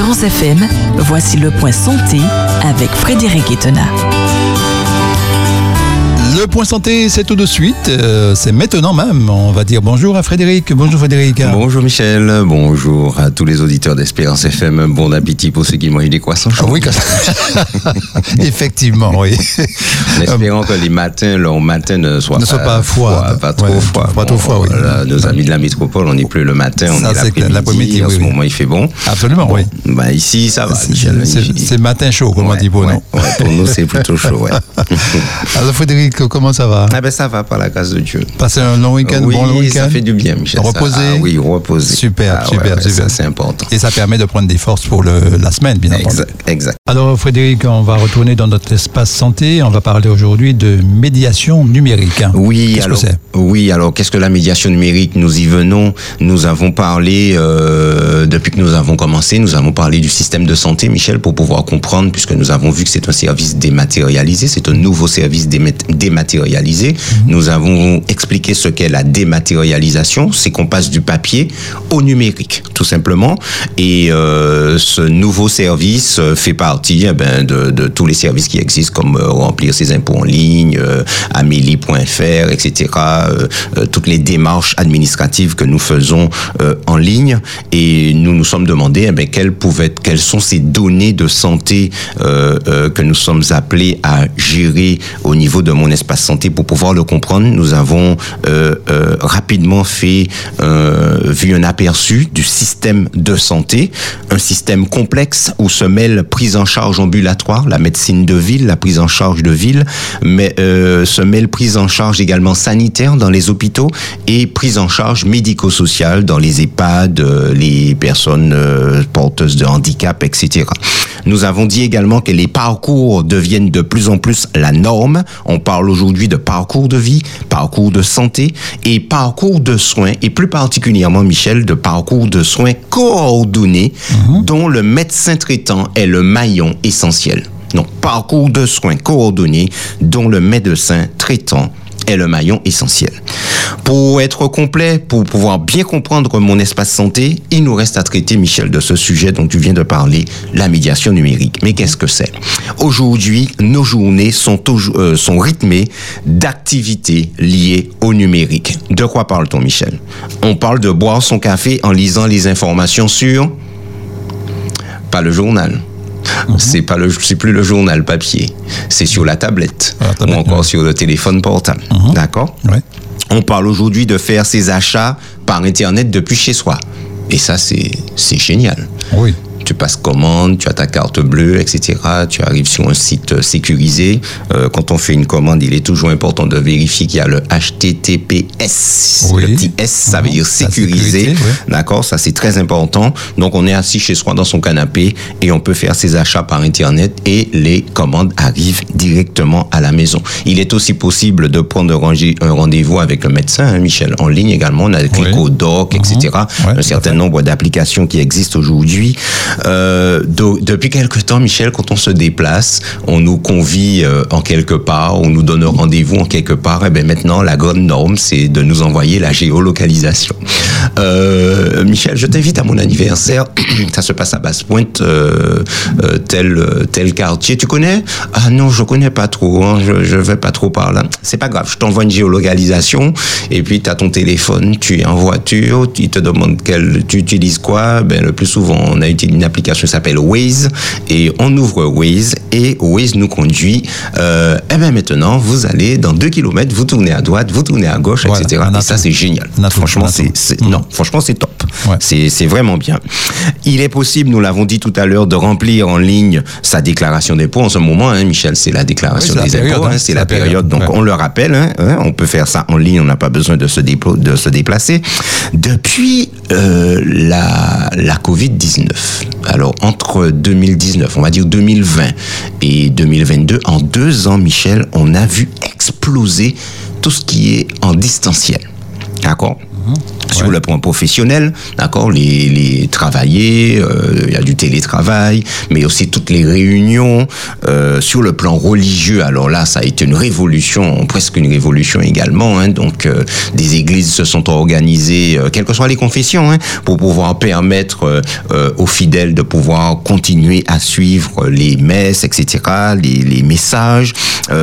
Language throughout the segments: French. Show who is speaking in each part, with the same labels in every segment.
Speaker 1: Espérance FM, voici le point santé avec Frédéric Etena.
Speaker 2: Le point santé, c'est tout de suite. euh, c'est maintenant même. On va dire bonjour à Frédéric. Bonjour Frédéric.
Speaker 3: Bonjour Michel, bonjour à tous les auditeurs d'Espérance FM. Bon appétit pour ceux qui mangent des croissants
Speaker 2: Ah oui, quand- effectivement, oui.
Speaker 3: En espérant que les matins, leur matin ne soient
Speaker 2: Ne
Speaker 3: pas,
Speaker 2: soient pas froids.
Speaker 3: pas trop
Speaker 2: Ouais,
Speaker 3: froids.
Speaker 2: pas trop froids, oui.
Speaker 3: nos amis de la métropole, on n'est plus le matin, on
Speaker 2: Ça,
Speaker 3: est l'après-midi. En
Speaker 2: oui,
Speaker 3: ce
Speaker 2: oui.
Speaker 3: moment, il fait bon.
Speaker 2: Absolument, oui.
Speaker 3: Bah, ici, ça va,
Speaker 2: C'est- matin chaud, comme on dit pour
Speaker 3: ouais,
Speaker 2: nous.
Speaker 3: pour nous, c'est plutôt chaud, ouais.
Speaker 2: Alors Frédéric, comment ça va
Speaker 3: ah ben, ça va, par la grâce de Dieu.
Speaker 2: Passer un long week-end,
Speaker 3: oui,
Speaker 2: bon long week-end
Speaker 3: ça fait du bien, Michel.
Speaker 2: Reposer
Speaker 3: Ah oui, reposer.
Speaker 2: Super,
Speaker 3: Ah
Speaker 2: super,
Speaker 3: ouais,
Speaker 2: super.
Speaker 3: Ça, c'est important.
Speaker 2: Et ça permet de prendre des forces pour le, la semaine, bien entendu.
Speaker 3: Exact.
Speaker 2: Alors Frédéric, on va retourner dans notre espace santé. On va parler aujourd'hui de médiation numérique.
Speaker 3: Oui,
Speaker 2: que
Speaker 3: alors, oui, alors qu'est-ce que la médiation numérique? Nous y venons. Nous avons parlé euh, depuis que nous avons commencé. Nous avons parlé du système de santé, Michel, pour pouvoir comprendre, puisque nous avons vu que c'est un service dématérialisé, c'est un nouveau service démat- dématérialisé. Nous avons expliqué ce qu'est la dématérialisation, c'est qu'on passe du papier au numérique, tout simplement. Et euh, ce nouveau service euh, fait partie eh ben, de, de tous les services qui existent, comme euh, remplir ses impôts en ligne, euh, amélie.fr, etc. toutes les démarches administratives que nous faisons en ligne. Et nous nous sommes demandé eh ben, quelles, pouvaient être, quelles sont ces données de santé que nous sommes appelés à gérer au niveau de mon espace santé pour pouvoir le comprendre. Nous avons euh, euh, rapidement fait euh, vu un aperçu du système de santé, un système complexe où se mêle prise en charge ambulatoire, la médecine de ville, la prise en charge de ville, mais se mêle prise en charge également sanitaire dans les hôpitaux et prise en charge médico-sociale dans les EHPAD, les personnes porteuses de handicap, etc. Nous avons dit également que les parcours deviennent de plus en plus la norme. On parle aujourd'hui de parcours de vie, parcours de santé et parcours de soins, et plus particulièrement, Michel, de parcours de soins coordonnés dont le médecin traitant est le maillon essentiel. Donc, parcours de soins coordonnés dont le médecin traitant est le maillon essentiel. Pour être complet, pour pouvoir bien comprendre mon espace santé, il nous reste à traiter, Michel, de ce sujet dont tu viens de parler, la médiation numérique. Mais qu'est-ce que c'est? Aujourd'hui, nos journées sont, euh, sont rythmées d'activités liées au numérique. De quoi parle-t-on, Michel? On parle de boire son café en lisant les informations sur... Pas le journal. C'est pas le, c'est plus le journal papier. C'est sur la tablette,
Speaker 2: la tablette,
Speaker 3: ou encore
Speaker 2: ouais.
Speaker 3: sur le téléphone portable. D'accord?
Speaker 2: Ouais.
Speaker 3: on parle aujourd'hui de faire ses achats par Internet depuis chez soi. Et ça, c'est c'est génial.
Speaker 2: Oui.
Speaker 3: Tu passes commande, tu as ta carte bleue, etc. Tu arrives sur un site euh, sécurisé. Euh, quand on fait une commande, il est toujours important de vérifier qu'il y a le HTTPS.
Speaker 2: Oui.
Speaker 3: Le petit S, ça veut
Speaker 2: Mhm.
Speaker 3: dire sécurisé.
Speaker 2: sécurité, oui.
Speaker 3: D'accord Ça, c'est très important. Donc, on est assis chez soi dans son canapé et on peut faire ses achats par Internet et les commandes arrivent directement à la maison. Il est aussi possible de prendre un rendez-vous avec le médecin, hein, Michel, en ligne également. On a le Clicodoc, etc.
Speaker 2: Ouais,
Speaker 3: un certain nombre d'applications qui existent aujourd'hui. Euh, depuis quelque temps, Michel, quand on se déplace, on nous convie euh, en quelque part, on nous donne rendez-vous en quelque part. Et bien maintenant, la grande norme, c'est de nous envoyer la géolocalisation. Euh, Michel, je t'invite à mon anniversaire. Ça se passe à Basse-Pointe, tel tel quartier. Tu connais? Ah non, je connais pas trop. Hein, je je vais pas trop par là. C'est pas grave. Je t'envoie une géolocalisation et puis tu as ton téléphone, tu es en voiture, il te demande quel tu utilises quoi? Ben le plus souvent, on a utilisé une application qui s'appelle Waze et on ouvre Waze et Waze nous conduit. Euh, et ben maintenant, vous allez dans 2 km, vous tournez à droite, vous tournez à gauche,
Speaker 2: Voilà,
Speaker 3: etc. Et ça, c'est génial. Franchement, c'est
Speaker 2: Mhm.
Speaker 3: non, franchement, c'est top.
Speaker 2: Ouais.
Speaker 3: C'est c'est vraiment bien. Il est possible, nous l'avons dit tout à l'heure, de remplir en ligne sa déclaration d'impôt en ce moment, hein, Michel, c'est la déclaration
Speaker 2: Oui,
Speaker 3: des
Speaker 2: la
Speaker 3: impôts,
Speaker 2: hein,
Speaker 3: hein, c'est la période. Donc
Speaker 2: ouais.
Speaker 3: on le rappelle, hein, hein, on peut faire ça en ligne, on n'a pas besoin de se, déplo- de se déplacer. Depuis euh, la, la Covid-19, alors entre 2019, on va dire 2020 et 2022, en deux ans, Michel, on a vu exploser tout ce qui est en distanciel. D'accord? Mhm. Sur le point professionnel, d'accord, les, les travailler, euh, il y a du télétravail, mais aussi toutes les réunions. Euh, sur le plan religieux, alors là, ça a été une révolution, presque une révolution également. Hein, donc, euh, des églises se sont organisées, euh, quelles que soient les confessions, hein, pour pouvoir permettre euh, euh, aux fidèles de pouvoir continuer à suivre les messes, etc., les, les messages.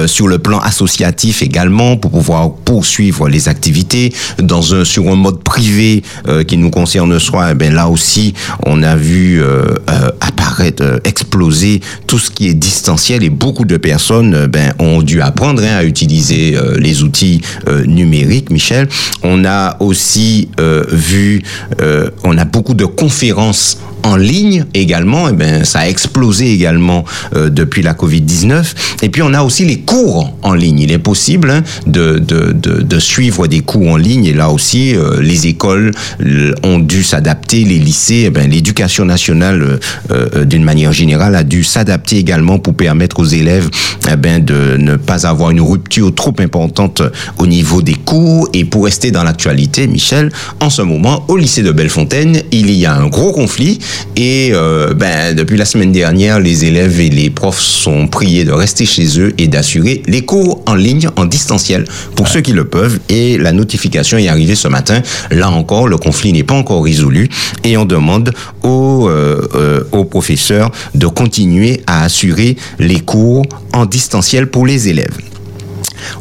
Speaker 3: sur le plan associatif également, pour pouvoir poursuivre les activités dans un sur un mode privé euh, qui nous concerne soi, eh ben là aussi, on a vu euh, euh, apparaître, exploser tout ce qui est distanciel et beaucoup de personnes ben, ont dû apprendre hein, à utiliser les outils numériques. Michel, on a aussi vu, on a beaucoup de conférences en ligne également, et eh ben ça a explosé également euh, depuis la Covid-19. Et puis on a aussi les cours en ligne. Il est possible hein, de, de, de, de, suivre des cours en ligne et là aussi euh, les écoles ont dû s'adapter, les lycées, eh ben, l'éducation nationale euh, d'une manière générale a dû s'adapter également pour permettre aux élèves eh ben, de ne pas avoir une rupture trop importante au niveau des cours et pour rester dans l'actualité, Michel, en ce moment au lycée de Bellefontaine, il y a un gros conflit et euh, ben, depuis la semaine dernière, les élèves et les profs sont priés de rester chez eux et d'assurer les cours en ligne, en distanciel, pour ouais. ceux qui le peuvent. Et la notification est arrivée ce matin. Là encore, le conflit n'est pas encore résolu et on demande aux, euh, euh, aux professeurs de continuer à assurer les cours en distanciel pour les élèves.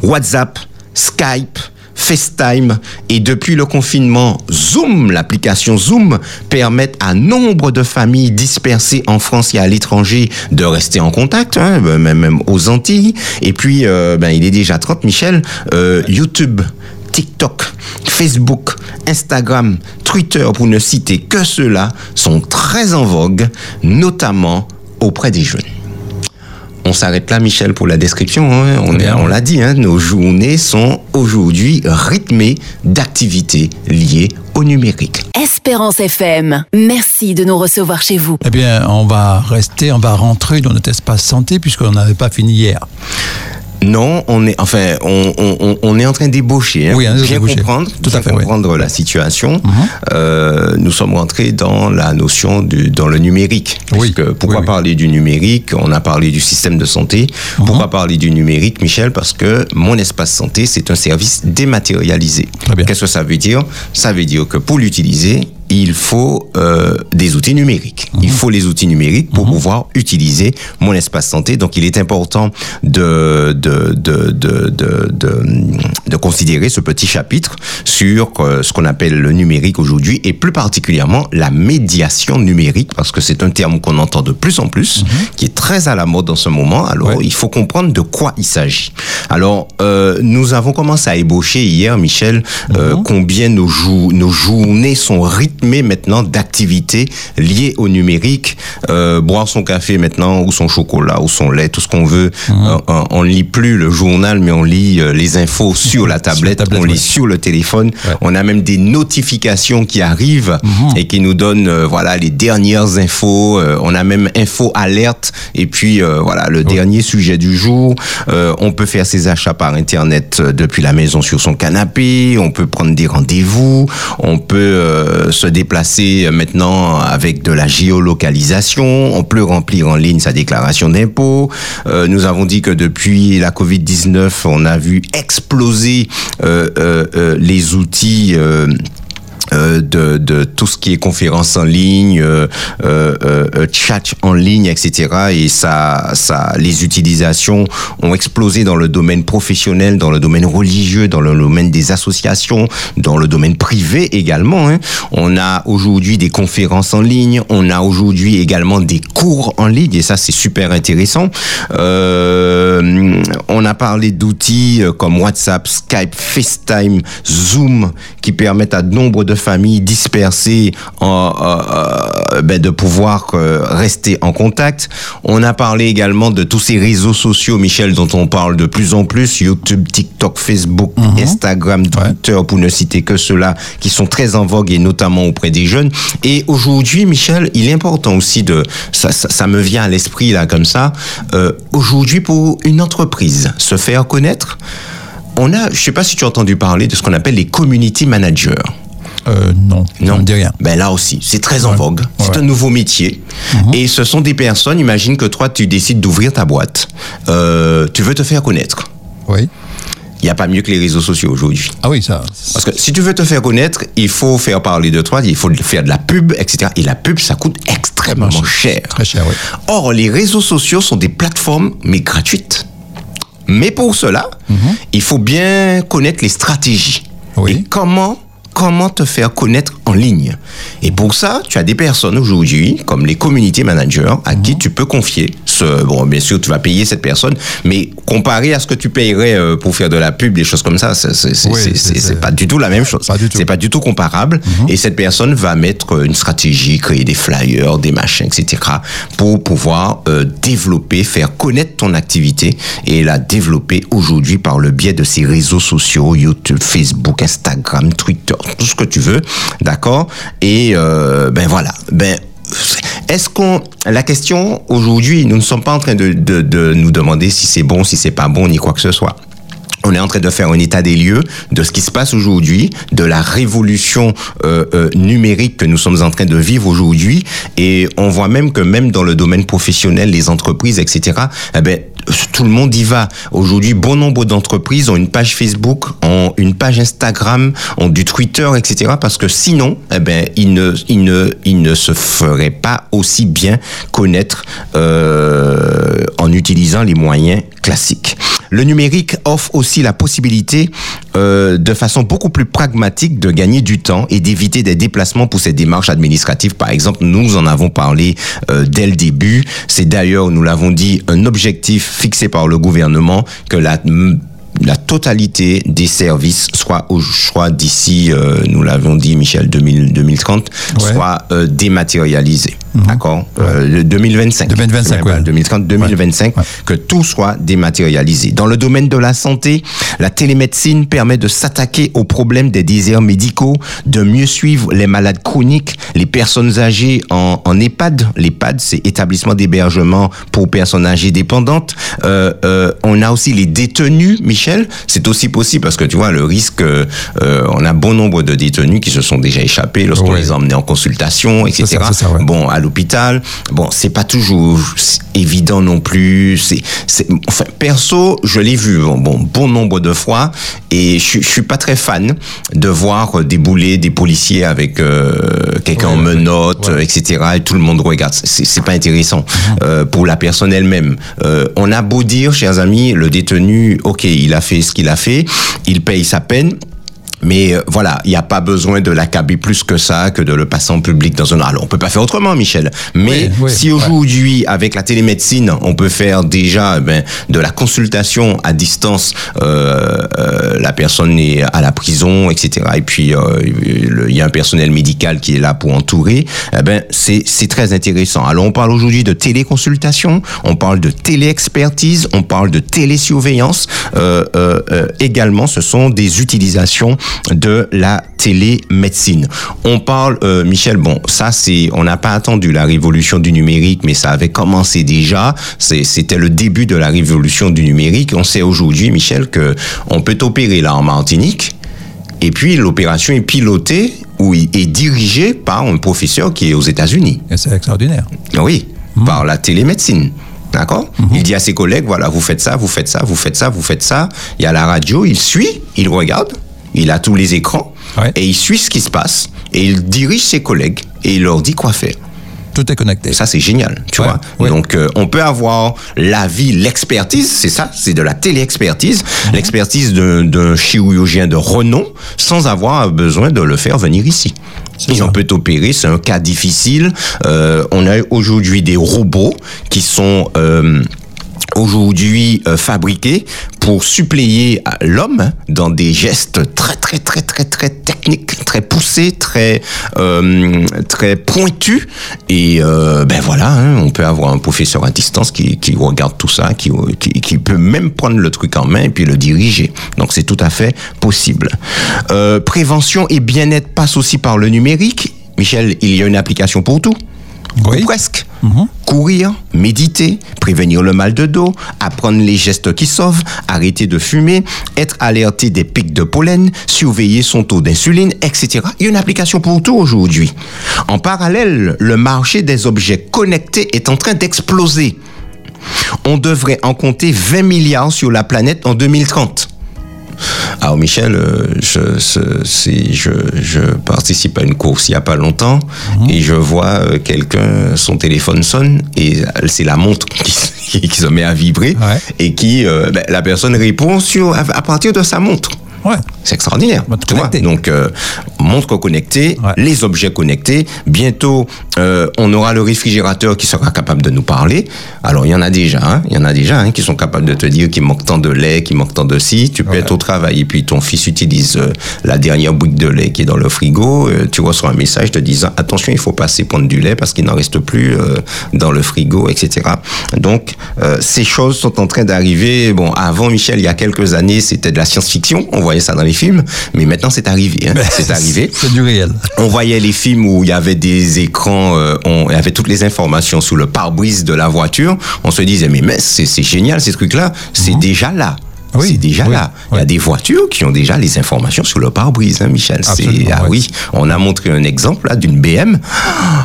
Speaker 3: WhatsApp, Skype, FaceTime et depuis le confinement, Zoom, l'application Zoom, permettent à nombre de familles dispersées en France et à l'étranger de rester en contact, hein, même, même aux Antilles. Et puis, euh, ben, il est déjà 30, Michel, euh, YouTube. TikTok, Facebook, Instagram, Twitter, pour ne citer que ceux-là, sont très en vogue, notamment auprès des jeunes. On s'arrête là, Michel, pour la description. Hein. On, est, on l'a dit, hein, nos journées sont aujourd'hui rythmées d'activités liées au numérique.
Speaker 1: Espérance FM, merci de nous recevoir chez vous.
Speaker 2: Eh bien, on va rester, on va rentrer dans notre espace santé puisqu'on n'avait pas fini hier.
Speaker 3: Non, on est enfin on, on, on est en train d'ébaucher, hein,
Speaker 2: oui,
Speaker 3: pour bien comprendre,
Speaker 2: Tout
Speaker 3: bien
Speaker 2: à fait,
Speaker 3: comprendre la situation.
Speaker 2: -huh.
Speaker 3: euh, nous sommes rentrés dans la notion du dans le numérique.
Speaker 2: Oui.
Speaker 3: Pourquoi
Speaker 2: oui,
Speaker 3: parler du numérique? On a parlé du système de santé. -huh. Pourquoi parler du numérique, Michel? Parce que mon espace santé, c'est un service dématérialisé. Qu'est-ce que ça veut dire? Ça veut dire que pour l'utiliser, il faut euh, des outils numériques. Mmh. Il faut les outils numériques pour mmh. pouvoir utiliser mon espace santé. Donc, il est important de de, de, de, de, de, considérer ce petit chapitre sur euh, ce qu'on appelle le numérique aujourd'hui et plus particulièrement la médiation numérique parce que c'est un terme qu'on entend de plus en plus, mmh. qui est très à la mode en ce moment. Alors, ouais. il faut comprendre de quoi il s'agit. Alors, euh, nous avons commencé à ébaucher hier, Michel, combien nos, jou nos journées sont rythmées maintenant d'activités liées au numérique. Euh, boire son café maintenant, ou son chocolat, ou son lait, tout ce qu'on veut. Mmh. Euh, on lit plus le journal, mais on lit euh, les infos sur la tablette, sur la tablette on lit ouais. sur le téléphone. Ouais. On a même des notifications qui arrivent mmh. et qui nous donnent euh, voilà les dernières infos. On a même info alerte et puis voilà le dernier sujet du jour. on peut faire ses achats par internet depuis la maison sur son canapé. On peut prendre des rendez-vous. On peut se déplacer maintenant avec de la géolocalisation. On peut remplir en ligne sa déclaration d'impôt. Euh, nous avons dit que depuis la Covid-19, on a vu exploser euh, euh, les outils euh, de, tout ce qui est conférence en ligne, euh, euh, chat en ligne, etc. Et ça, ça, les utilisations ont explosé dans le domaine professionnel, dans le domaine religieux, dans le domaine des associations, dans le domaine privé également. Hein. On a aujourd'hui des conférences en ligne, on a aujourd'hui également des cours en ligne, et ça c'est super intéressant. on a parlé d'outils comme WhatsApp, Skype, FaceTime, Zoom, qui permettent à nombre de familles dispersées en, euh, ben de pouvoir euh, rester en contact. On a parlé également de tous ces réseaux sociaux, Michel, dont on parle de plus en plus, YouTube, TikTok, Facebook, mm -hmm. Instagram, Twitter, ouais. pour ne citer que ceux-là, qui sont très en vogue et notamment auprès des jeunes. Et aujourd'hui, Michel, il est important aussi de, ça, ça, ça me vient à l'esprit là comme ça, euh, aujourd'hui pour une entreprise se faire connaître, on a, je sais pas si tu as entendu parler de ce qu'on appelle les community managers.
Speaker 2: Euh, Non,
Speaker 3: Non.
Speaker 2: dit rien.
Speaker 3: Ben là aussi, c'est très en
Speaker 2: Ouais.
Speaker 3: vogue. C'est
Speaker 2: Ouais.
Speaker 3: un nouveau métier. Et ce sont des personnes, imagine que toi, tu décides d'ouvrir ta boîte. Euh, tu veux te faire connaître.
Speaker 2: Oui.
Speaker 3: Il n'y a pas mieux que les réseaux sociaux aujourd'hui.
Speaker 2: Ah oui, ça.
Speaker 3: Parce que si tu veux te faire connaître, il faut faire parler de toi, il faut faire de la pub, etc. Et la pub, ça coûte extrêmement cher.
Speaker 2: Très cher, oui.
Speaker 3: Or, les réseaux sociaux sont des plateformes, mais gratuites. Mais pour cela, il faut bien connaître les stratégies.
Speaker 2: Oui.
Speaker 3: Et comment, comment te faire connaître en ligne. Et pour ça, tu as des personnes aujourd'hui, comme les community managers, à qui tu peux confier ce, bon, bien sûr, tu vas payer cette personne, mais comparé à ce que tu payerais euh, pour faire de la pub, des choses comme ça, c'est
Speaker 2: Oui,
Speaker 3: pas du tout la même chose. C'est pas du tout comparable. Et cette personne va mettre une stratégie, créer des flyers, des machins, etc. pour pouvoir euh, développer, faire connaître ton activité et la développer aujourd'hui par le biais de ces réseaux sociaux, YouTube, Facebook, Instagram, Twitter, tout ce que tu veux, d'accord? Et euh, ben voilà, ben est-ce qu'on la question aujourd'hui, nous ne sommes pas en train de, de, nous demander si c'est bon, si c'est pas bon, ni quoi que ce soit. On est en train de faire un état des lieux de ce qui se passe aujourd'hui, de la révolution euh, euh, numérique que nous sommes en train de vivre aujourd'hui, et on voit même que même dans le domaine professionnel, les entreprises, etc. Eh ben, tout le monde y va. Aujourd'hui, bon nombre d'entreprises ont une page Facebook, ont une page Instagram, ont du Twitter, etc. Parce que sinon, eh ben, ils ne, ils ne, ils ne se feraient pas aussi bien connaître euh, en utilisant les moyens classiques. Le numérique offre aussi la possibilité, euh, de façon beaucoup plus pragmatique, de gagner du temps et d'éviter des déplacements pour ces démarches administratives. Par exemple, nous en avons parlé euh, dès le début. C'est d'ailleurs, nous l'avons dit, un objectif fixé par le gouvernement que la la totalité des services soit au soit d'ici, euh, nous l'avons dit, Michel, 2000, 2030,
Speaker 2: Ouais.
Speaker 3: soit euh, dématérialisé. D'accord Euh, le 2025.
Speaker 2: 2025, ouais.
Speaker 3: 2030, 2025,
Speaker 2: Ouais.
Speaker 3: que tout soit dématérialisé. Dans le domaine de la santé, la télémédecine permet de s'attaquer aux problèmes des déserts médicaux, de mieux suivre les malades chroniques, les personnes âgées en, en EHPAD. L'EHPAD, c'est établissement d'hébergement pour personnes âgées dépendantes. Euh, euh, on a aussi les détenus, Michel. C'est aussi possible parce que tu vois, le risque, euh, on a bon nombre de détenus qui se sont déjà échappés lorsqu'on
Speaker 2: Ouais.
Speaker 3: les a emmenés en consultation, etc.
Speaker 2: C'est ça, c'est ça, ouais.
Speaker 3: Bon, à l'hôpital, bon, c'est pas toujours évident non plus. C'est, c'est, enfin, perso, je l'ai vu, bon, bon, bon nombre de fois, et je, suis- je suis pas très fan de voir débouler des policiers avec euh, quelqu'un
Speaker 2: Ouais,
Speaker 3: en menottes, etc. Et tout le monde regarde. C'est, c'est pas intéressant euh, pour la personne elle-même. Euh, on a beau dire, chers amis, le détenu, ok, il a fait ce qu'il a fait, il paye sa peine. Mais euh, voilà, il n'y a pas besoin de l'accabler plus que ça, que de le passer en public dans un... Alors, on peut pas faire autrement, Michel. Mais
Speaker 2: Oui, oui,
Speaker 3: si aujourd'hui, avec la télémédecine, on peut faire déjà eh ben, de la consultation à distance, euh, euh, la personne est à la prison, etc. Et puis, euh, il y a un personnel médical qui est là pour entourer. Eh ben, c'est c'est très intéressant. Alors, on parle aujourd'hui de téléconsultation, on parle de téléexpertise, on parle de télésurveillance. Euh, euh, également, ce sont des utilisations de la télémédecine. On parle, euh, Michel, bon, ça c'est, on n'a pas attendu la révolution du numérique, mais ça avait commencé déjà. C'était le début de la révolution du numérique. On sait aujourd'hui, Michel, que on peut opérer là en Martinique. Et puis l'opération est pilotée ou est dirigée par un professeur qui est aux États-Unis.
Speaker 2: Et c'est extraordinaire.
Speaker 3: Oui, par la télémédecine. D'accord? Il dit à ses collègues, voilà, vous faites ça, vous faites ça, vous faites ça, vous faites ça. Il y a la radio, il suit, il regarde, il a tous les écrans,
Speaker 2: Ouais.
Speaker 3: et il suit ce qui se passe, et il dirige ses collègues, et il leur dit quoi faire.
Speaker 2: Tout est connecté.
Speaker 3: Ça, c'est génial, tu
Speaker 2: Ouais,
Speaker 3: vois.
Speaker 2: ouais.
Speaker 3: Donc, euh, on peut avoir l'avis, l'expertise, c'est ça, c'est de la téléexpertise,
Speaker 2: Mhm.
Speaker 3: l'expertise d'un chirurgien de renom, sans avoir besoin de le faire venir ici.
Speaker 2: Ça.
Speaker 3: on peut opérer, c'est un cas difficile. Euh, on a aujourd'hui des robots qui sont... euh, aujourd'hui euh, fabriqués pour suppléer à l'homme dans des gestes très très très très très techniques, très poussés, très euh, très pointus. Et euh, ben voilà, hein, on peut avoir un professeur à distance qui, qui regarde tout ça, qui, qui, qui peut même prendre le truc en main et puis le diriger. Donc c'est tout à fait possible. Euh, prévention et bien-être passent aussi par le numérique. Michel, il y a une application pour tout.
Speaker 2: Oui.
Speaker 3: Ou presque. Courir, méditer, prévenir le mal de dos, apprendre les gestes qui sauvent, arrêter de fumer, être alerté des pics de pollen, surveiller son taux d'insuline, etc. Il y a une application pour tout aujourd'hui. En parallèle, le marché des objets connectés est en train d'exploser. On devrait en compter 20 milliards sur la planète en 2030. Alors Michel, euh, je, ce- c'est- je, je participe à une course il n'y a pas longtemps et je vois euh, quelqu'un, son téléphone sonne et c'est la montre qui, qui se met à vibrer
Speaker 2: Ouais.
Speaker 3: et qui, euh, ben, la personne répond sur, à, à partir de sa montre.
Speaker 2: Ouais.
Speaker 3: C'est extraordinaire.
Speaker 2: Montre
Speaker 3: tu vois.
Speaker 2: connectée.
Speaker 3: Donc, euh, montre connectée,
Speaker 2: Ouais.
Speaker 3: les objets connectés. Bientôt, euh, on aura le réfrigérateur qui sera capable de nous parler. Alors, il y en a déjà, hein, il y en a déjà hein, qui sont capables de te dire qu'il manque tant de lait, qu'il manque tant de ci. Tu peux
Speaker 2: Ouais.
Speaker 3: être au travail et puis ton fils utilise euh, la dernière bouille de lait qui est dans le frigo. euh, tu reçois un message te disant attention, il faut passer prendre du lait parce qu'il n'en reste plus dans le frigo, etc. Donc, ces choses sont en train d'arriver. Bon, avant Michel, il y a quelques années, c'était de la science-fiction. On voyait ça dans les films, mais maintenant c'est arrivé. hein. C'est arrivé.
Speaker 2: C'est du réel.
Speaker 3: On voyait les films où il y avait des écrans, euh, on, il y avait toutes les informations sous le pare-brise de la voiture. On se disait, mais, mais c'est c'est génial ces trucs-là, c'est déjà là.
Speaker 2: Oui,
Speaker 3: c'est déjà
Speaker 2: oui,
Speaker 3: là. Il y a des voitures qui ont déjà les informations sur le pare-brise, hein, Michel. C'est ah oui. On a montré un exemple là d'une BM.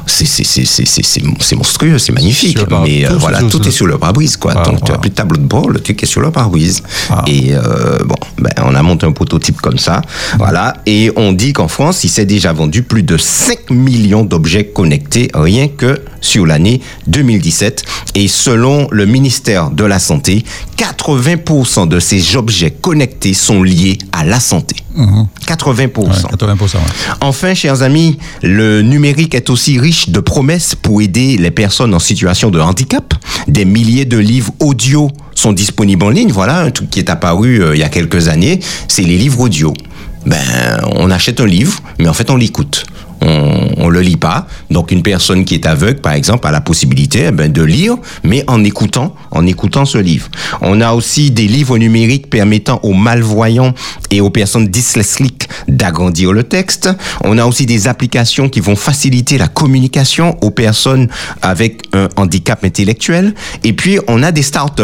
Speaker 3: C'est c'est monstrueux, c'est magnifique. Mais euh,
Speaker 2: tout,
Speaker 3: voilà,
Speaker 2: tout,
Speaker 3: tout,
Speaker 2: tout.
Speaker 3: est sur le pare-brise quoi.
Speaker 2: Ah,
Speaker 3: Donc tu as
Speaker 2: wow.
Speaker 3: plus de tableau de bord, le truc est sur le pare-brise.
Speaker 2: Ah.
Speaker 3: Et euh, bon, ben, on a monté un prototype comme ça. Voilà. Et on dit qu'en France, il s'est déjà vendu plus de 5 millions d'objets connectés rien que sur l'année 2017. Et selon le ministère de la Santé, 80% de ces objets connectés sont liés à la santé. 80%.
Speaker 2: Ouais, 80%. ouais.
Speaker 3: Enfin, chers amis, le numérique est aussi riche de promesses pour aider les personnes en situation de handicap. Des milliers de livres audio sont disponibles en ligne. Voilà un truc qui est apparu euh, il y a quelques années, c'est les livres audio. Ben, on achète un livre, mais en fait, on l'écoute. On, on le lit pas. Donc, une personne qui est aveugle, par exemple, a la possibilité eh ben, de lire, mais en écoutant, en écoutant ce livre. On a aussi des livres numériques permettant aux malvoyants et aux personnes dyslexiques d'agrandir le texte. On a aussi des applications qui vont faciliter la communication aux personnes avec un handicap intellectuel. Et puis, on a des startups.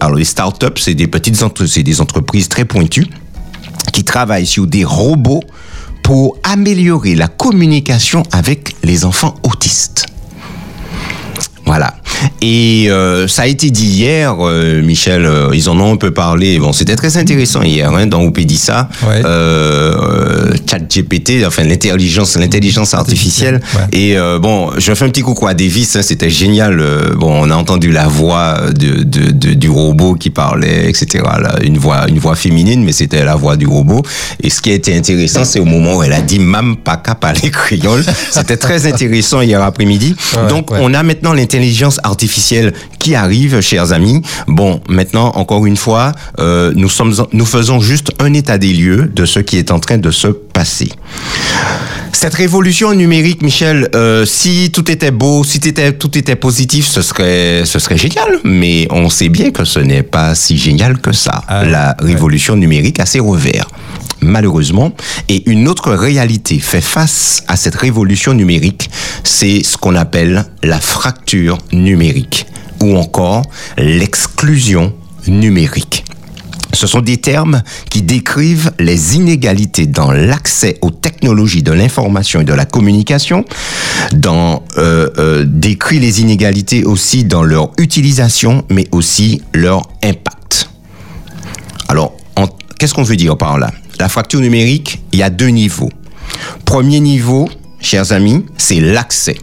Speaker 3: Alors, les startups, c'est des petites entre- c'est des entreprises très pointues qui travaillent sur des robots pour améliorer la communication avec les enfants autistes. Voilà. Et euh, ça a été dit hier, euh, Michel, euh, ils en ont un peu parlé. Bon, c'était très intéressant hier hein, dans Opédissa.
Speaker 2: Ouais.
Speaker 3: ChatGPT, enfin l'intelligence, l'intelligence artificielle.
Speaker 2: Ouais.
Speaker 3: Et bon, je fais un petit coucou à Davis. hein, c'était génial. bon, on a entendu la voix de, de, de- du robot qui parlait, etc. là, une voix, une voix féminine, mais c'était la voix du robot. Et ce qui a été intéressant, c'est au moment où elle a dit "Mam pas cap à les créoles". C'était très intéressant hier après-midi.
Speaker 2: Ouais,
Speaker 3: Donc, on a maintenant l'intelligence artificielle qui arrive, chers amis. Bon, maintenant, encore une fois, euh, nous sommes, nous faisons juste un état des lieux de ce qui est en train de se passer. Cette révolution numérique, Michel, euh, si tout était beau, si tout était, tout était positif, ce serait, ce serait génial. Mais on sait bien que ce n'est pas si génial que ça.
Speaker 2: Ah,
Speaker 3: La révolution numérique a ses revers. Malheureusement, et une autre réalité fait face à cette révolution numérique, c'est ce qu'on appelle la fracture numérique ou encore l'exclusion numérique. Ce sont des termes qui décrivent les inégalités dans l'accès aux technologies de l'information et de la communication, dans euh, euh, décrit les inégalités aussi dans leur utilisation, mais aussi leur impact. Alors, qu'est-ce qu'on veut dire par là? La fracture numérique, il y a deux niveaux. Premier niveau, chers amis, c'est l'accès.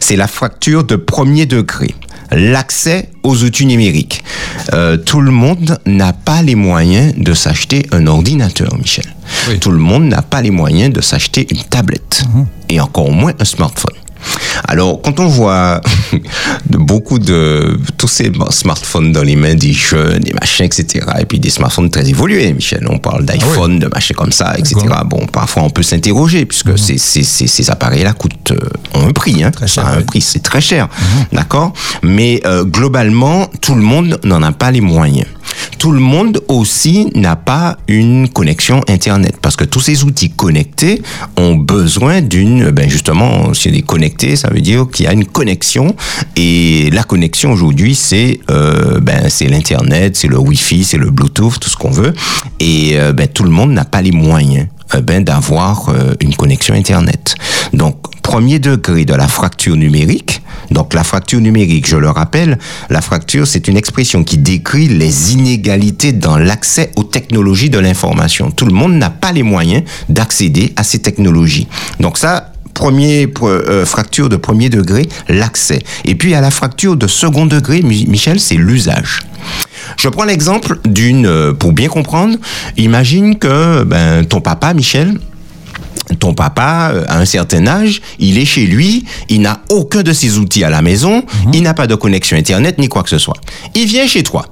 Speaker 3: C'est la fracture de premier degré. L'accès aux outils numériques. Euh, tout le monde n'a pas les moyens de s'acheter un ordinateur, Michel.
Speaker 2: Oui.
Speaker 3: Tout le monde n'a pas les moyens de s'acheter une tablette. Et encore moins un smartphone. Alors, quand on voit beaucoup de tous ces smartphones dans les mains des jeunes, des machins, etc., et puis des smartphones très évolués, Michel, on parle d'iPhone, de machins comme ça, etc. Bon, parfois on peut s'interroger puisque ces, ces, ces, ces appareils-là coûtent euh, ont un prix, hein. Ça a un
Speaker 2: oui.
Speaker 3: prix, c'est très cher, d'accord? Mais euh, globalement, tout le monde n'en a pas les moyens. Tout le monde aussi n'a pas une connexion Internet parce que tous ces outils connectés ont besoin d'une, ben justement, si on est connecté, ça veut dire qu'il y a une connexion et la connexion aujourd'hui, c'est euh, ben c'est l'internet, c'est le Wi-Fi, c'est le Bluetooth, tout ce qu'on veut. Et euh, ben tout le monde n'a pas les moyens euh, ben d'avoir une connexion internet. Donc premier degré de la fracture numérique. Donc la fracture numérique, je le rappelle, la fracture c'est une expression qui décrit les inégalités dans l'accès aux technologies de l'information. Tout le monde n'a pas les moyens d'accéder à ces technologies. Donc ça, premier euh, fracture de premier degré, l'accès. Et puis à la fracture de second degré, Michel, c'est l'usage. Je prends l'exemple d'une, euh, pour bien comprendre, imagine que ben, ton papa, Michel, ton papa, euh, à un certain âge, il est chez lui, il n'a aucun de ses outils à la maison, mhm. il n'a pas de connexion Internet ni quoi que ce soit. Il vient chez toi.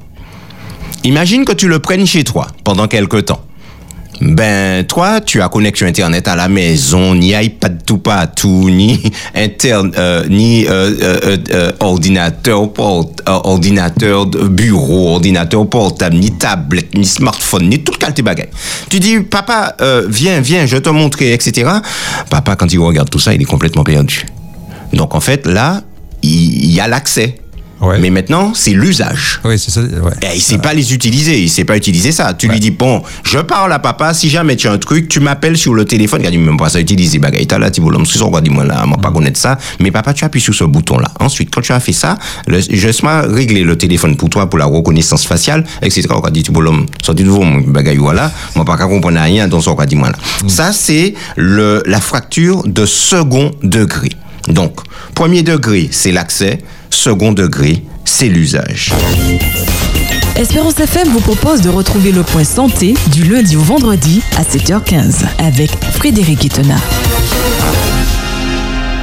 Speaker 3: Imagine que tu le prennes chez toi pendant quelque temps. Ben, toi, tu as connexion Internet à la maison, ni iPad tout partout, ni interne, euh, ni euh, euh, euh ordinateur, ordinateur bureau, ordinateur portable, ni tablette, ni smartphone, ni toute qualité bagaille. Tu dis, papa, viens, viens, je te montre, etc. Papa, quand il regarde tout ça, il est complètement perdu. Donc, en fait, là, il y a l'accès. Mais maintenant, c'est l'usage.
Speaker 2: Oui, c'est ça. Ouais.
Speaker 3: Et il sait pas les utiliser. Il sait pas utiliser ça. Tu lui dis bon, je parle à papa. Si jamais tu as un truc, tu m'appelles sur le téléphone. Il dit même pas ça utiliser. Bagaille là, tu sur quoi dis-moi là, moi pas mm. connaître ça. Mais papa, tu appuies sur ce bouton là. Ensuite, quand tu as fait ça, le, je vais régler le téléphone pour toi pour la reconnaissance faciale, etc. On va dire tu l'homme sorti de vous, bagaille voilà. Moi pas comprendre rien dans ce quoi dis-moi là. Mm. Ça c'est le la fracture de second degré. Donc, premier degré, c'est l'accès. Second degré, c'est l'usage.
Speaker 1: Espérance FM vous propose de retrouver le point santé du lundi au vendredi à 7h15 avec Frédéric Itena.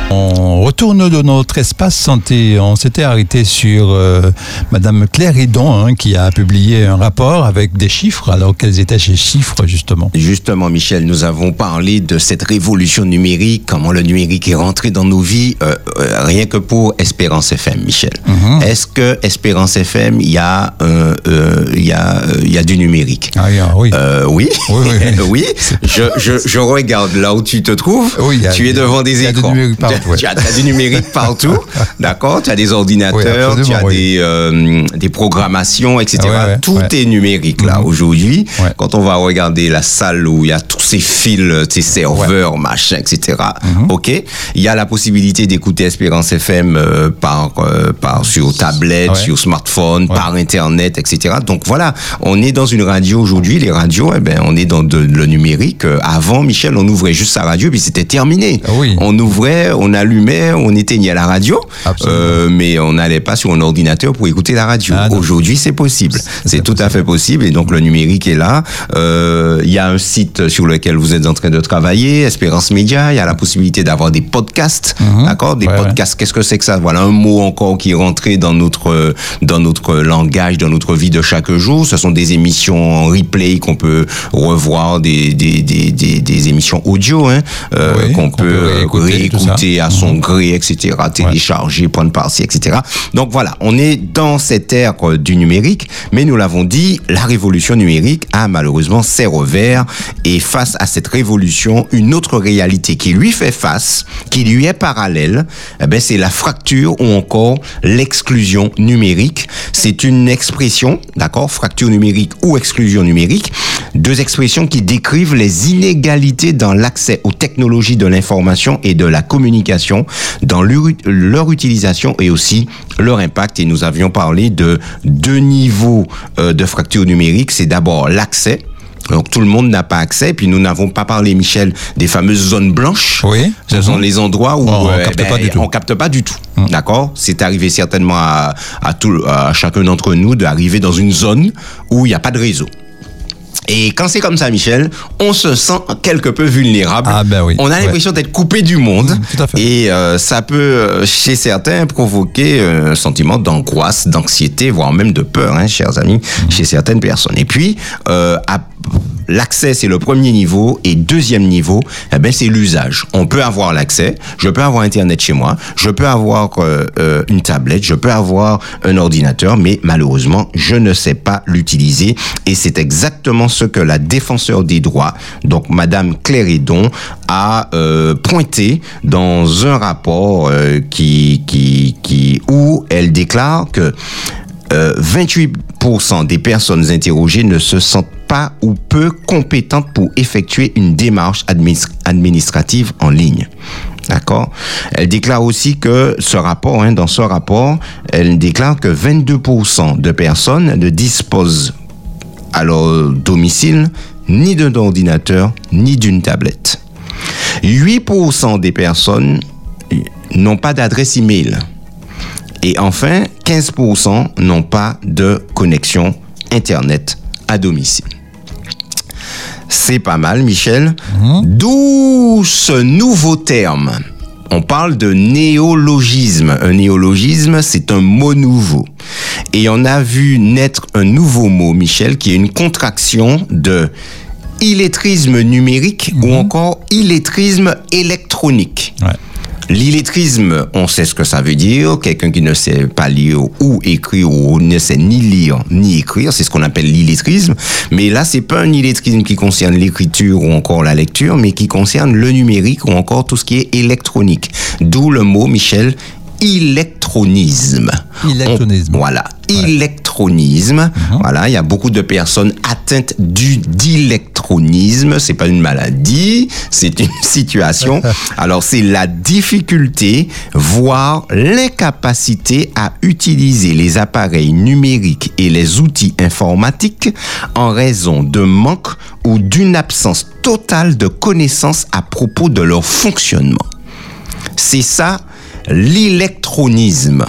Speaker 2: On retourne de notre espace santé. On s'était arrêté sur euh, Madame Claire Hidon hein, qui a publié un rapport avec des chiffres. Alors quels étaient ces chiffres justement
Speaker 3: Justement, Michel, nous avons parlé de cette révolution numérique, comment le numérique est rentré dans nos vies, euh, euh, rien que pour Espérance FM, Michel. Mhm. Est-ce que Espérance FM, il y a, il y a, il y a du numérique?
Speaker 2: Ah, oui.
Speaker 3: oui. Oui, oui. Je, je, je, regarde là où tu te trouves. Oui, tu es devant des écrans. Tu as, du numérique partout, d'accord Tu as des ordinateurs, tu as des, euh, des programmations, etc. Tout est numérique là mhm. aujourd'hui. Quand on va regarder la salle où il y a tous ces fils, ces serveurs, machin, etc. Mhm. Ok, il y a la possibilité d'écouter Espérance FM euh, par euh, par sur tablette, sur smartphone, par internet, etc. Donc voilà, on est dans une radio aujourd'hui. Les radios, eh ben, on est dans de, le numérique. Avant, Michel, on ouvrait juste sa radio, puis c'était terminé.
Speaker 2: Ah
Speaker 3: on ouvrait, on allumait, on éteignait la radio, euh, mais on n'allait pas sur un ordinateur pour écouter la radio. Ah, Aujourd'hui, c'est possible. C'est tout à fait possible. Et donc, le numérique est là. Euh, il y a un site sur lequel vous êtes en train de travailler, Espérance Média. Il y a la possibilité d'avoir des podcasts. Mhm. D'accord? Des podcasts, qu'est-ce que c'est que ça? Voilà un mot encore qui est rentré dans notre, dans notre langage, dans notre vie de chaque jour. Ce sont des émissions en replay qu'on peut revoir, des, des, des, des, émissions audio hein, euh, qu'on peut, réécouter à son gré, etc., télécharger, prendre par-ci, etc. Donc voilà, on est dans cette ère euh, du numérique, mais nous l'avons dit, la révolution numérique a malheureusement ses revers et face à cette révolution, une autre réalité qui lui fait face, qui lui est parallèle, eh ben c'est la fracture ou encore l'exclusion numérique. C'est une expression, d'accord, fracture numérique ou exclusion numérique, deux expressions qui décrivent les inégalités dans l'accès aux technologies de l'information et de la communication, dans leur, utilisation et aussi leur impact. Et nous avions parlé de deux niveaux euh, de fracture numérique. C'est d'abord l'accès, donc tout le monde n'a pas accès. Puis nous n'avons pas parlé, Michel, des fameuses zones blanches.
Speaker 2: Oui.
Speaker 3: Ce sont les endroits où on, euh, capte ben, pas du tout. on capte pas du tout. Mhm. D'accord? C'est arrivé certainement à, à, tout, à chacun d'entre nous d'arriver dans une zone où il n'y a pas de réseau. Et quand c'est comme ça, Michel, on se sent quelque peu vulnérable.
Speaker 2: Ah ben oui.
Speaker 3: On a l'impression d'être coupé du monde. Mmh,
Speaker 2: tout à fait.
Speaker 3: Et euh, ça peut, euh, chez certains, provoquer euh, un sentiment d'angoisse, d'anxiété, voire même de peur, hein, chers amis, mmh. chez certaines personnes. Et puis, L'accès, c'est le premier niveau. Et deuxième niveau, eh ben, c'est l'usage. On peut avoir l'accès. Je peux avoir Internet chez moi. Je peux avoir euh, euh, une tablette. Je peux avoir un ordinateur. Mais malheureusement, je ne sais pas l'utiliser. Et c'est exactement ce que la défenseur des droits, donc Madame Cléridon, a euh, pointé dans un rapport qui, qui, qui, où elle déclare que euh, 28% des personnes interrogées ne se sentent ou peu compétentes pour effectuer une démarche administ- administrative en ligne. D'accord? Elle déclare aussi que ce rapport, hein, dans ce rapport, elle déclare que 22% de personnes ne disposent à leur domicile ni d'un ordinateur ni d'une tablette. 8% des personnes n'ont pas d'adresse email. Et enfin, 15% n'ont pas de connexion Internet à domicile. C'est pas mal, Michel. D'où ce nouveau terme. On parle de néologisme. Un néologisme, c'est un mot nouveau. Et on a vu naître un nouveau mot, Michel, qui est une contraction de illettrisme numérique ou encore illettrisme électronique.
Speaker 2: Ouais.
Speaker 3: L'illettrisme, on sait ce que ça veut dire. Quelqu'un qui ne sait pas lire ou écrire ou ne sait ni lire ni écrire, c'est ce qu'on appelle l'illettrisme. Mais là, c'est pas un illettrisme qui concerne l'écriture ou encore la lecture, mais qui concerne le numérique ou encore tout ce qui est électronique. D'où le mot, Michel, électronisme.
Speaker 2: Électronisme.
Speaker 3: On- voilà, électronisme. Voilà, il y a beaucoup de personnes atteintes du d'électronisme. C'est pas une maladie, c'est une situation. Alors c'est la difficulté, voire l'incapacité à utiliser les appareils numériques et les outils informatiques en raison de manque ou d'une absence totale de connaissances à propos de leur fonctionnement. C'est ça l'électronisme.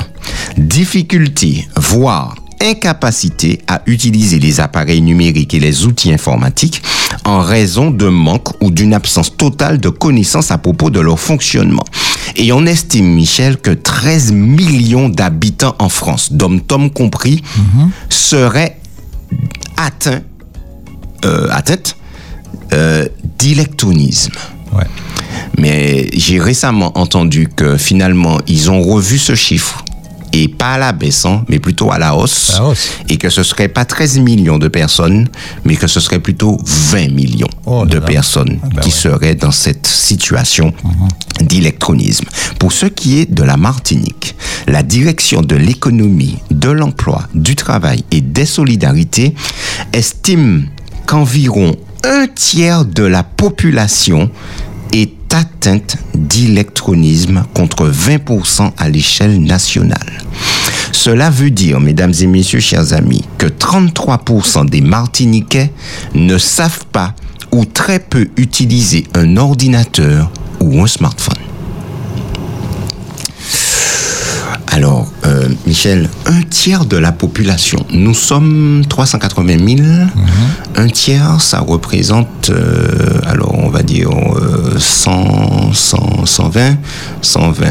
Speaker 3: Difficulté, voire incapacité à utiliser les appareils numériques et les outils informatiques en raison de manque ou d'une absence totale de connaissances à propos de leur fonctionnement. Et on estime, Michel, que 13 millions d'habitants en France, dom-tom compris, seraient atteints, euh, atteintes euh, d'électronisme.
Speaker 2: Ouais.
Speaker 3: Mais j'ai récemment entendu que finalement, ils ont revu ce chiffre. Et pas à la baisse, hein, mais plutôt à la hausse.
Speaker 2: À la hausse.
Speaker 3: Et que ce serait pas 13 millions de personnes, mais que ce serait plutôt 20 millions
Speaker 2: Oh
Speaker 3: de
Speaker 2: là.
Speaker 3: personnes
Speaker 2: Ah ben
Speaker 3: qui
Speaker 2: ouais. Mhm.
Speaker 3: seraient dans cette situation d'électronisme. Pour ce qui est de la Martinique, la direction de l'économie, de l'emploi, du travail et des solidarités estime qu'environ un tiers de la population atteinte d'électronisme contre 20% à l'échelle nationale. Cela veut dire, mesdames et messieurs, chers amis, que 33% des Martiniquais ne savent pas ou très peu utiliser un ordinateur ou un smartphone. Alors, euh, Michel, un tiers de la population, nous sommes 380 000, un tiers, ça représente, euh, alors on va dire euh, 100, 100, 120, 120,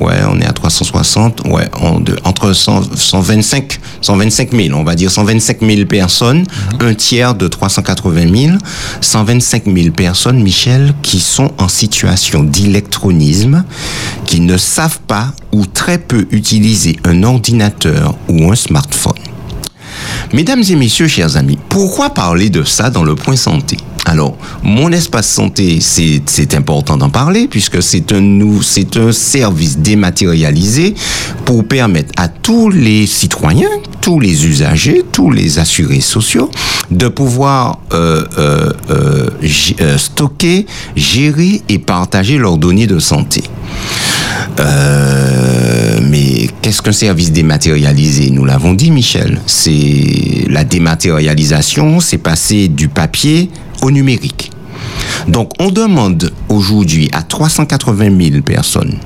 Speaker 3: ouais, on est à 360, ouais, on- de- entre 100, 125, 125 000, on va dire 125 000 personnes, un tiers de 380 000, 125 000 personnes, Michel, qui sont en situation d'électronisme, qui ne savent pas ou très peu utiliser un ordinateur ou un smartphone. Mesdames et messieurs, chers amis, pourquoi parler de ça dans le point santé? Alors, mon espace santé, c'est important d'en parler puisque c'est un, un service dématérialisé pour permettre à tous les citoyens, tous les usagers, tous les assurés sociaux de pouvoir euh, euh, euh, stocker, gérer et partager leurs données de santé. Euh, mais qu'est-ce qu'un service dématérialisé? Nous l'avons dit, Michel. C'est la dématérialisation, c'est passer du papier au numérique. Donc, on demande aujourd'hui à 380 000 personnes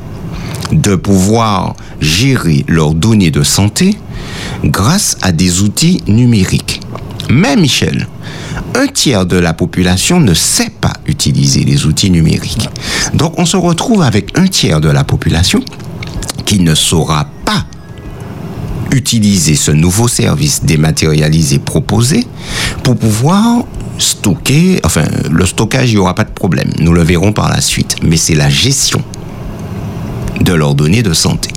Speaker 3: de pouvoir gérer leurs données de santé grâce à des outils numériques. Mais Michel, un tiers de la population ne sait pas utiliser les outils numériques. Donc on se retrouve avec un tiers de la population qui ne saura pas utiliser ce nouveau service dématérialisé proposé pour pouvoir stocker, enfin, le stockage, il n'y aura pas de problème. Nous le verrons par la suite. Mais c'est la gestion de leurs données de santé.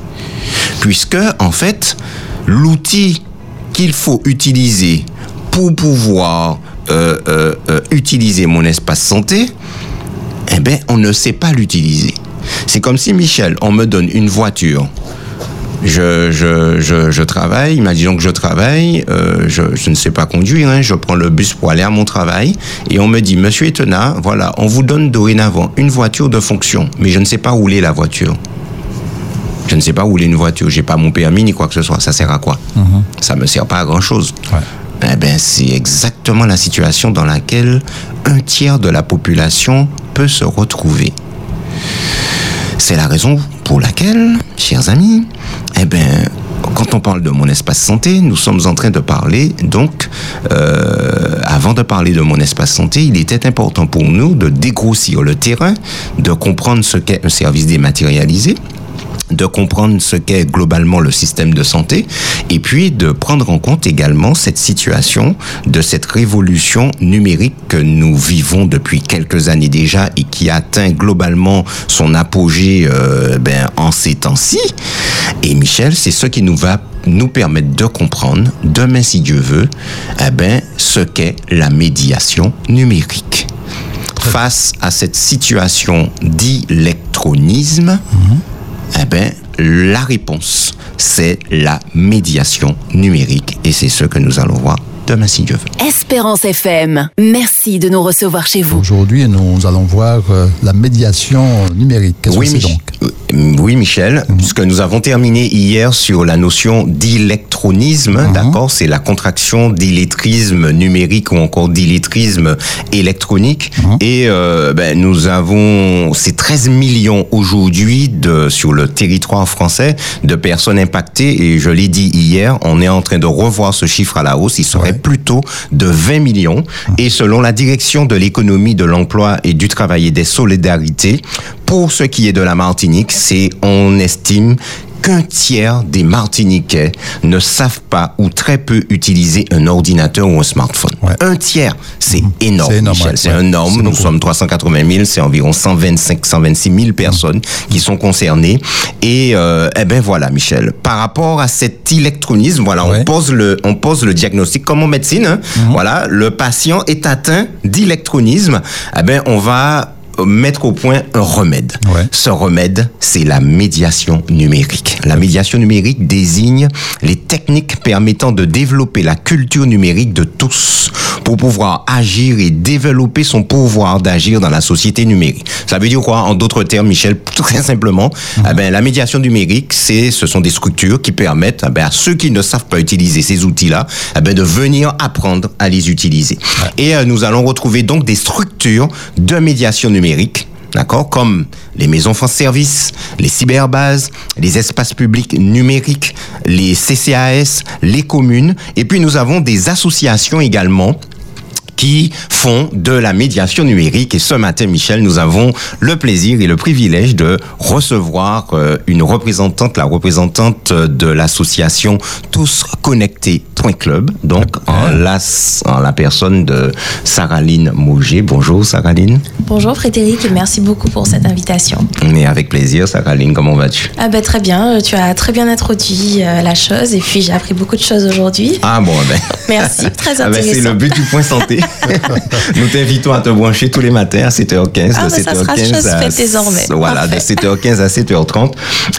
Speaker 3: Puisque, en fait, l'outil qu'il faut utiliser pour pouvoir euh, euh, euh, utiliser mon espace santé, eh ben, on ne sait pas l'utiliser. C'est comme si, Michel, on me donne une voiture. Je, je, je, je travaille, imaginons que je travaille, euh, je, je ne sais pas conduire, hein, je prends le bus pour aller à mon travail, et on me dit, Monsieur Etena, voilà, on vous donne dorénavant une voiture de fonction, mais je ne sais pas rouler la voiture. Je ne sais pas rouler une voiture, j'ai pas mon permis ni quoi que ce soit. Ça sert à quoi? Ça me sert pas à grand chose.
Speaker 2: Ouais.
Speaker 3: Eh ben, c'est exactement la situation dans laquelle un tiers de la population peut se retrouver. C'est la raison pour laquelle, chers amis, eh ben, quand on parle de mon espace santé, nous sommes en train de parler, donc, euh, avant de parler de mon espace santé, il était important pour nous de dégrossir le terrain, de comprendre ce qu'est un service dématérialisé, de comprendre ce qu'est globalement le système de santé et puis de prendre en compte également cette situation de cette révolution numérique que nous vivons depuis quelques années déjà et qui atteint globalement son apogée euh, ben, en ces temps-ci. Et Michel, c'est ce qui nous va nous permettre de comprendre, demain si Dieu veut, eh ben, ce qu'est la médiation numérique. Face à cette situation d'électronisme, eh ben, la réponse, c'est la médiation numérique. Et c'est ce que nous allons voir
Speaker 4: Espérance FM, merci de nous recevoir chez vous.
Speaker 2: Aujourd'hui, nous allons voir euh, la médiation numérique. Qu'est-ce
Speaker 3: Oui,
Speaker 2: que c'est donc?
Speaker 3: euh, oui, Michel, puisque nous avons terminé hier sur la notion d'électronisme, d'accord? C'est la contraction d'illettrisme numérique ou encore d'illettrisme électronique. Et euh, ben, nous avons, c'est 13 millions aujourd'hui de sur le territoire français de personnes impactées. Et je l'ai dit hier, on est en train de revoir ce chiffre à la hausse. Il serait plutôt de 20 millions. Et selon la direction de l'économie, de l'emploi et du travail et des solidarités, pour ce qui est de la Martinique, c'est, on estime, qu'un tiers des Martiniquais ne savent pas ou très peu utiliser un ordinateur ou un smartphone.
Speaker 2: Ouais.
Speaker 3: Un tiers, c'est énorme,
Speaker 2: C'est énorme,
Speaker 3: Michel.
Speaker 2: ouais.
Speaker 3: C'est énorme.
Speaker 2: C'est
Speaker 3: Nous
Speaker 2: beaucoup.
Speaker 3: sommes 380 000, c'est environ 125, 126 000 personnes qui sont concernées. Et euh, eh ben voilà, Michel. Par rapport à cet électronisme, voilà,
Speaker 2: Ouais.
Speaker 3: on pose le, on pose le diagnostic comme en médecine. hein. Voilà, le patient est atteint d'électronisme. Eh ben on va mettre au point un remède.
Speaker 2: Ouais.
Speaker 3: Ce remède, c'est la médiation numérique. La médiation numérique désigne les techniques permettant de développer la culture numérique de tous pour pouvoir agir et développer son pouvoir d'agir dans la société numérique. Ça veut dire quoi En d'autres termes, Michel, très simplement, eh ben, la médiation numérique, c'est, ce sont des structures qui permettent eh ben, à ceux qui ne savent pas utiliser ces outils-là eh ben, de venir apprendre à les utiliser. Et euh, nous allons retrouver donc des structures de médiation numérique D'accord Comme les maisons France Service, les cyberbases, les espaces publics numériques, les CCAS, les communes. Et puis nous avons des associations également qui font de la médiation numérique. Et ce matin, Michel, nous avons le plaisir et le privilège de recevoir euh, une représentante, la représentante de l'association Tous Connectés.club, donc en la, en la personne de Saraline Mauger. Bonjour Saraline.
Speaker 5: Bonjour Frédéric et merci beaucoup pour cette invitation.
Speaker 3: Mais avec plaisir, Saraline, comment vas-tu?
Speaker 5: Ah bah très bien, euh, tu as très bien introduit euh, la chose et puis j'ai appris beaucoup de choses aujourd'hui.
Speaker 3: Ah bon, ben.
Speaker 5: Merci, très
Speaker 3: Ah ben,
Speaker 5: intéressant.
Speaker 3: c'est le but du point santé. Nous t'invitons à te brancher tous les matins à 7h15.
Speaker 5: Ah,
Speaker 3: de
Speaker 5: ben, ça
Speaker 3: 7h15
Speaker 5: sera chose
Speaker 3: à,
Speaker 5: désormais.
Speaker 3: Voilà,
Speaker 5: Parfait.
Speaker 3: de 7h15 à 7h30.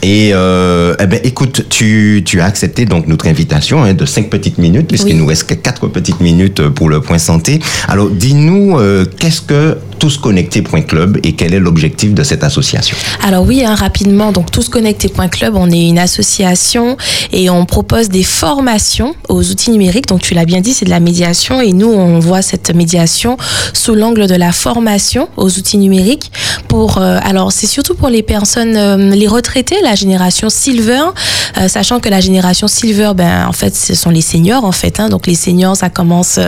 Speaker 3: Et euh, eh ben, écoute, tu, tu as accepté donc notre invitation hein, de 5 petites minutes, puisqu'il
Speaker 5: Oui.
Speaker 3: nous reste que 4 petites minutes pour le point santé. Alors, dis-nous, euh, qu'est-ce que tousconnectés.club et quel est l'objectif de cette association?
Speaker 5: Alors oui, hein, rapidement, donc tousconnectés.club, on est une association et on propose des formations aux outils numériques. Donc tu l'as bien dit, c'est de la médiation et nous, on voit cette médiation sous l'angle de la formation aux outils numériques. Pour, euh, alors c'est surtout pour les personnes, euh, les retraités, la génération silver, euh, sachant que la génération silver, ben en fait, ce sont les seniors en fait. Hein, donc les seniors, ça commence,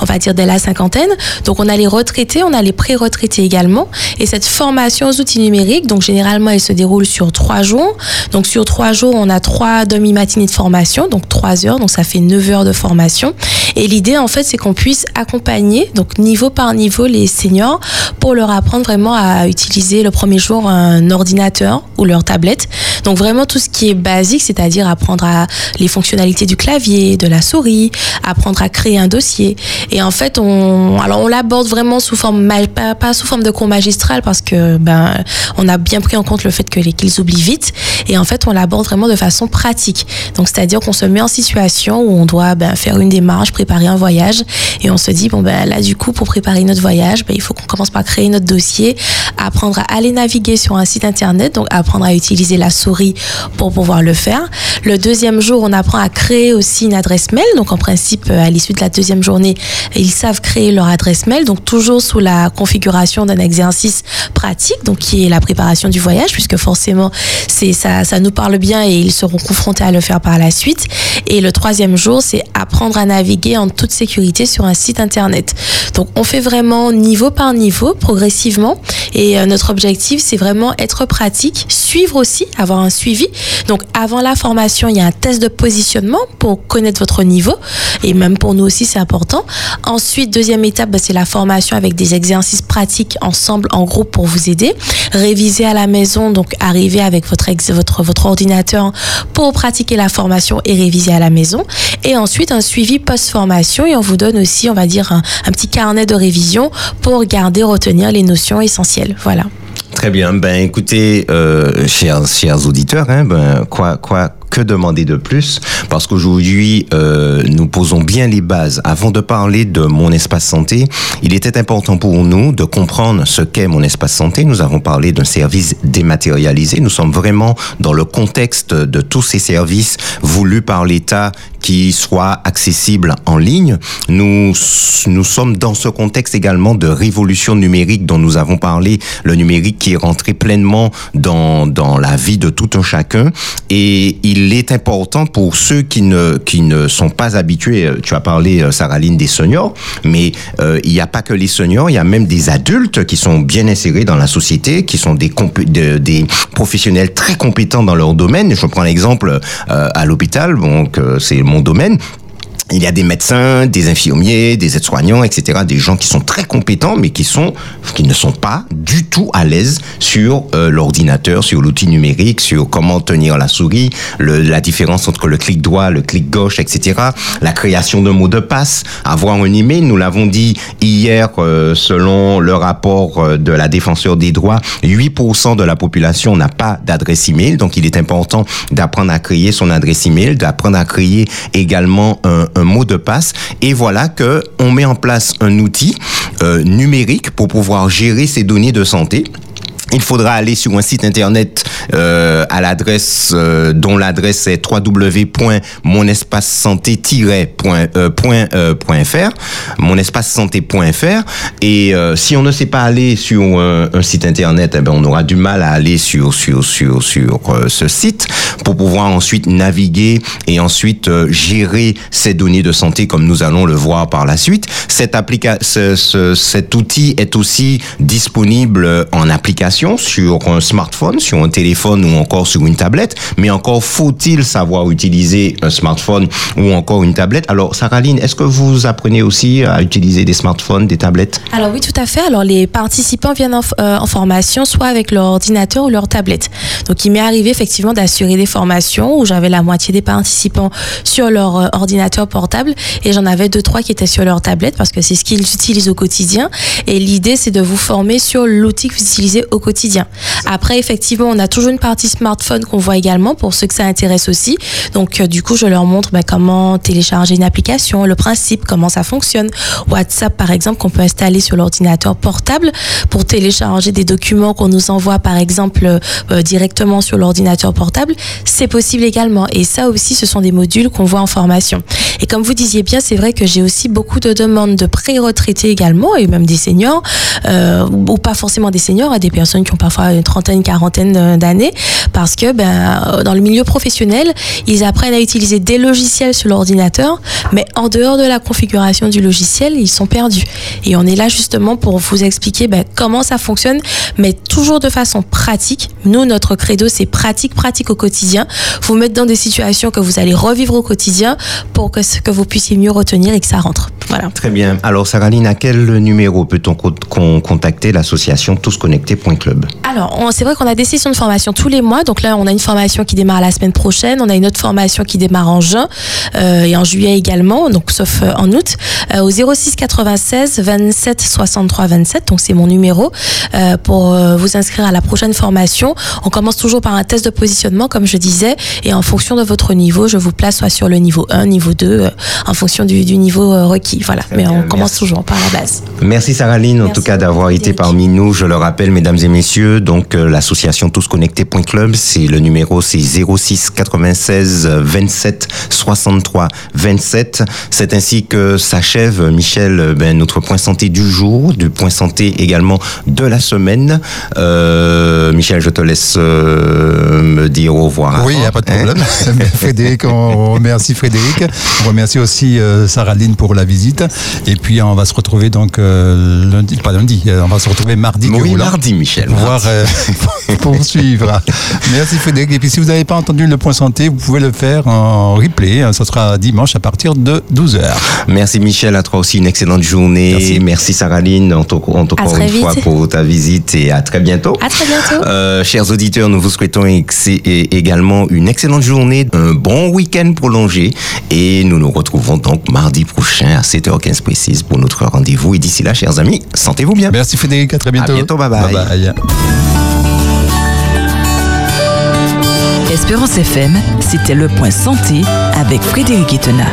Speaker 5: on va dire dès la cinquantaine. Donc on a les retraités, on a les pré-retraités également. Et cette formation aux outils numériques, donc généralement, elle se déroule sur trois jours. Donc sur trois jours, on a trois demi-matinées de formation, donc trois heures, donc ça fait neuf heures de formation. Et l'idée en fait, c'est qu'on puisse accompagner, donc niveau par niveau, les seniors pour leur apprendre vraiment à utiliser le premier jour un ordinateur ou leur tablette. Donc vraiment tout ce qui est basique, c'est-à-dire apprendre à les fonctionnalités du clavier, de la souris, apprendre à créer un dossier. Et en fait, on, alors on l'aborde vraiment sous forme, pas, sous forme de cours magistral parce que ben on a bien pris en compte le fait que qu'ils oublient vite. Et en fait, on l'aborde vraiment de façon pratique. Donc c'est-à-dire qu'on se met en situation où on doit ben, faire une démarche, préparer un voyage, et on se dit bon ben là du coup pour préparer notre voyage, ben, il faut qu'on commence par créer notre dossier, apprendre à aller naviguer sur un site internet, donc apprendre à utiliser la souris pour pouvoir le faire. Le deuxième jour, on apprend à créer aussi une adresse mail. Donc en principe, euh, à l'issue de la deuxième journée, ils savent créer leur adresse mail. Donc toujours sous la configuration d'un exercice pratique, donc qui est la préparation du voyage, puisque forcément, ça, ça nous parle bien et ils seront confrontés à le faire par la suite. Et le troisième jour, c'est apprendre à naviguer en toute sécurité sur un site internet. Donc on fait vraiment niveau par niveau, progressivement. Et euh, notre objectif, c'est vraiment être pratique, suivre aussi, avoir un suivi. Donc avant la formation, il y a un test de positionnement pour connaître votre niveau. Et même pour nous aussi, c'est important. Ensuite, deuxième étape, bah, c'est la formation avec des exercices pratiques ensemble, en groupe pour vous aider. Réviser à la maison, donc arriver avec votre, votre, votre ordinateur pour pratiquer la formation et réviser à la maison. Et ensuite, un suivi post-formation et on vous donne aussi, on va dire, un petit carnet de révision pour garder, retenir les notions essentielles. Voilà.
Speaker 3: Très bien. Ben, écoutez, euh, chers, chers auditeurs, hein, ben, quoi, quoi, que demander de plus? Parce qu'aujourd'hui, euh, nous posons bien les bases. Avant de parler de mon espace santé, il était important pour nous de comprendre ce qu'est mon espace santé. Nous avons parlé d'un service dématérialisé. Nous sommes vraiment dans le contexte de tous ces services voulus par l'État qui soient accessibles en ligne. Nous, nous sommes dans ce contexte également de révolution numérique dont nous avons parlé, le numérique qui est rentré pleinement dans, dans la vie de tout un chacun. Et il est important pour ceux qui ne, qui ne sont pas habitués, euh, tu as parlé, euh, Saraline, des seniors, mais euh, il n'y a pas que les seniors, il y a même des adultes qui sont bien insérés dans la société, qui sont des, des professionnels très compétents dans leur domaine. Je prends l'exemple à l'hôpital, donc c'est mon domaine il y a des médecins, des infirmiers, des aides-soignants, etc., des gens qui sont très compétents, mais qui sont, qui ne sont pas du tout à l'aise sur euh, l'ordinateur, sur l'outil numérique, sur comment tenir la souris, le, la différence entre le clic droit, le clic gauche, etc., la création d'un mot de passe, avoir un email. Nous l'avons dit hier, euh, selon le rapport euh, de la défenseur des droits, 8% de la population n'a pas d'adresse email, donc il est important d'apprendre à créer son adresse email, d'apprendre à créer également un mot de passe. Et voilà que on met en place un outil euh, numérique pour pouvoir gérer ces données de santé il faudra aller sur un site internet euh, à l'adresse euh, dont l'adresse est www.monespacesanté-.fr, euh, euh, monespacesanté.fr. Et si on ne sait pas aller sur un, site internet, eh ben on aura du mal à aller sur sur sur sur ce site pour pouvoir ensuite naviguer et ensuite gérer ces données de santé comme nous allons le voir par la suite. Ce, ce, cet outil est aussi disponible en application sur un smartphone, sur un téléphone ou encore sur une tablette, mais encore faut-il savoir utiliser un smartphone ou encore une tablette. Alors, Saraline, est-ce que vous apprenez aussi à utiliser des smartphones, des tablettes?
Speaker 5: Alors oui, tout à fait. Alors les participants viennent en, euh, formation soit avec leur ordinateur ou leur tablette. Donc il m'est arrivé effectivement d'assurer des formations où j'avais la moitié des participants sur leur euh, ordinateur portable et j'en avais deux trois qui étaient sur leur tablette parce que c'est ce qu'ils utilisent au quotidien. Et l'idée c'est de vous former sur l'outil que vous utilisez au quotidien quotidien. Après, effectivement, on a toujours une partie smartphone qu'on voit également pour ceux que ça intéresse aussi. Donc, euh, du coup, je leur montre bah, comment télécharger une application, le principe, comment ça fonctionne. WhatsApp, par exemple, qu'on peut installer sur l'ordinateur portable pour télécharger des documents qu'on nous envoie, par exemple, euh, directement sur l'ordinateur portable. C'est possible également. Et ça aussi, ce sont des modules qu'on voit en formation. Et comme vous disiez bien, c'est vrai que j'ai aussi beaucoup de demandes de pré-retraités également, et même des seniors, euh, ou pas forcément des seniors, à des personnes qui ont parfois une trentaine, quarantaine d'années, parce que ben, dans le milieu professionnel, ils apprennent à utiliser des logiciels sur l'ordinateur, mais en dehors de la configuration du logiciel, ils sont perdus. Et on est là justement pour vous expliquer ben, comment ça fonctionne, mais toujours de façon pratique. Nous, notre credo, c'est pratique, pratique au quotidien. Vous mettre dans des situations que vous allez revivre au quotidien pour que, que vous puissiez mieux retenir et que ça rentre. Voilà.
Speaker 3: Très bien. Alors, Saraline, à quel numéro peut-on contacter l'association tousconnectés.club
Speaker 5: Alors, c'est vrai qu'on a des sessions de formation tous les mois. Donc là, on a une formation qui démarre la semaine prochaine. On a une autre formation qui démarre en juin euh, et en juillet également, donc sauf euh, en août, euh, au 06 96 27 63 27. Donc c'est mon numéro euh, pour euh, vous inscrire à la prochaine formation. On commence toujours par un test de positionnement, comme je disais, et en fonction de votre niveau, je vous place soit sur le niveau 1, niveau 2, euh, en fonction du, du niveau euh, requis. Voilà.
Speaker 3: Très
Speaker 5: Mais
Speaker 3: bien,
Speaker 5: on
Speaker 3: merci.
Speaker 5: commence toujours par la base.
Speaker 3: Merci Saraline, en
Speaker 5: Merci
Speaker 3: tout cas d'avoir été parmi nous. Je le rappelle, mesdames et messieurs, donc euh, l'association tousconnectés.club, c'est le numéro, c'est 06 96 27 63 27. C'est ainsi que s'achève, Michel, euh, ben, notre point santé du jour, du point santé également de la semaine. Euh, Michel, je te laisse euh, me dire au revoir.
Speaker 2: Oui, il n'y a pas de
Speaker 3: Hein
Speaker 2: problème. Frédéric, on remercie Frédéric. On remercie aussi euh, Sarah Lynn pour la visite. Et puis, on va se retrouver donc lundi, pas lundi, on va se retrouver mardi.
Speaker 3: Oui, mardi, Michel.
Speaker 2: Voir, euh, poursuivre. Merci Frédéric. Et puis, si vous n'avez pas entendu le point santé, vous pouvez le faire en replay. Ça sera dimanche à partir de 12h.
Speaker 3: Merci Michel, à toi aussi une excellente journée.
Speaker 2: Merci.
Speaker 3: Merci Saraline, encore une
Speaker 5: vite.
Speaker 3: fois pour ta visite et à très bientôt.
Speaker 5: À très bientôt.
Speaker 3: Euh, chers auditeurs, nous vous souhaitons également une excellente journée, un bon week-end prolongé et nous nous retrouvons donc mardi prochain à 7h15 précise pour notre rendez-vous. Et d'ici là, chers amis, sentez-vous bien.
Speaker 2: Merci Frédéric, à très bientôt.
Speaker 3: À bientôt, bye bye.
Speaker 2: Bye bye.
Speaker 1: Espérance FM, c'était le point santé avec Frédéric Etena.